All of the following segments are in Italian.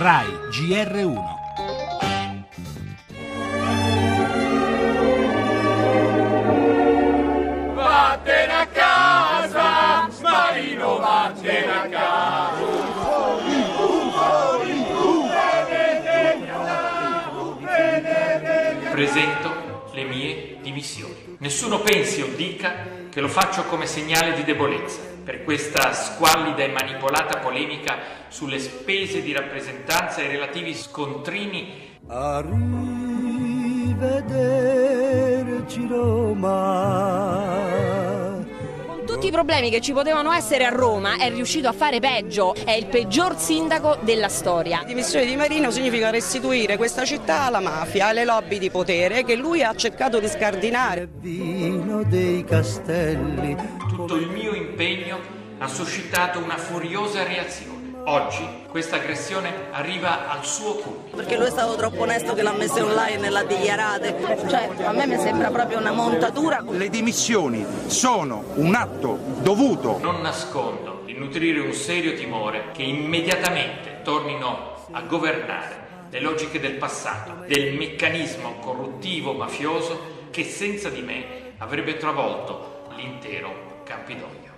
RAI GR1 Vattene a casa, Marino, vattene a casa. Presento le mie dimissioni. Nessuno pensi o dica che lo faccio come segnale di debolezza per questa squallida e manipolata polemica sulle spese di rappresentanza e i relativi scontrini. Arrivederci Roma. Tutti i problemi che ci potevano essere a Roma è riuscito a fare peggio, è il peggior sindaco della storia. La dimissione di Marino significa restituire questa città alla mafia, alle lobby di potere che lui ha cercato di scardinare. Vino dei castelli. Tutto il mio impegno ha suscitato una furiosa reazione. Oggi questa aggressione arriva al suo culmine. Perché lui è stato troppo onesto che l'ha messa online e l'ha dichiarate. Cioè, a me mi sembra proprio una montatura. Le dimissioni sono un atto dovuto. Non nascondo di nutrire un serio timore che immediatamente tornino a governare le logiche del passato, del meccanismo corruttivo mafioso che senza di me avrebbe travolto l'intero Campidoglio.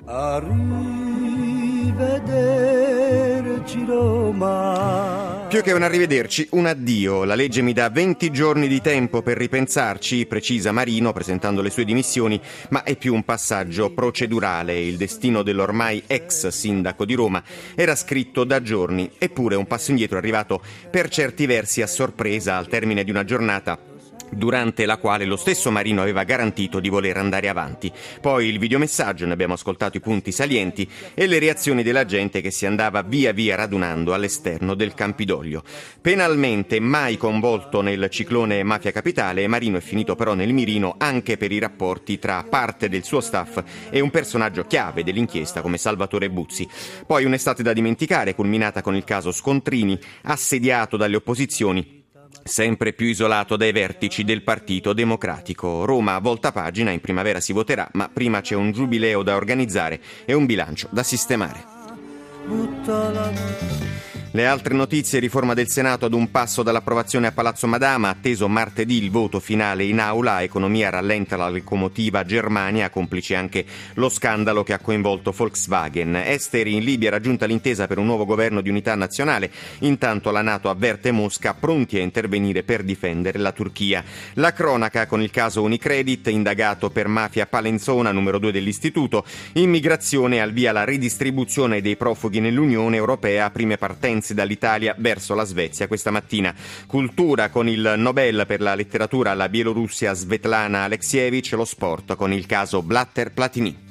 Arrivederci Roma. Più che un arrivederci, un addio. La legge mi dà 20 giorni di tempo per ripensarci, precisa Marino presentando le sue dimissioni, ma è più un passaggio procedurale. Il destino dell'ormai ex sindaco di Roma era scritto da giorni, eppure un passo indietro è arrivato per certi versi a sorpresa al termine di una giornata durante la quale lo stesso Marino aveva garantito di voler andare avanti. Poi il videomessaggio, ne abbiamo ascoltato i punti salienti, e le reazioni della gente che si andava via via radunando all'esterno del Campidoglio. Penalmente mai coinvolto nel ciclone Mafia Capitale, Marino è finito però nel mirino anche per i rapporti tra parte del suo staff e un personaggio chiave dell'inchiesta come Salvatore Buzzi. Poi un'estate da dimenticare, culminata con il caso Scontrini, assediato dalle opposizioni sempre più isolato dai vertici del Partito Democratico. Roma volta pagina, in primavera si voterà, ma prima c'è un giubileo da organizzare e un bilancio da sistemare. Le altre notizie, riforma del Senato ad un passo dall'approvazione a Palazzo Madama, atteso martedì il voto finale in aula, economia rallenta la locomotiva Germania, complice anche lo scandalo che ha coinvolto Volkswagen. Esteri in Libia raggiunta l'intesa per un nuovo governo di unità nazionale, intanto la Nato avverte Mosca pronti a intervenire per difendere la Turchia. La cronaca con il caso Unicredit, indagato per mafia palenzona, numero 2 dell'istituto, immigrazione al via la ridistribuzione dei profughi nell'Unione Europea, prime partenze dall'Italia verso la Svezia questa mattina. Cultura con il Nobel per la letteratura alla Bielorussia Svetlana Alexievich, lo sport con il caso Blatter Platini.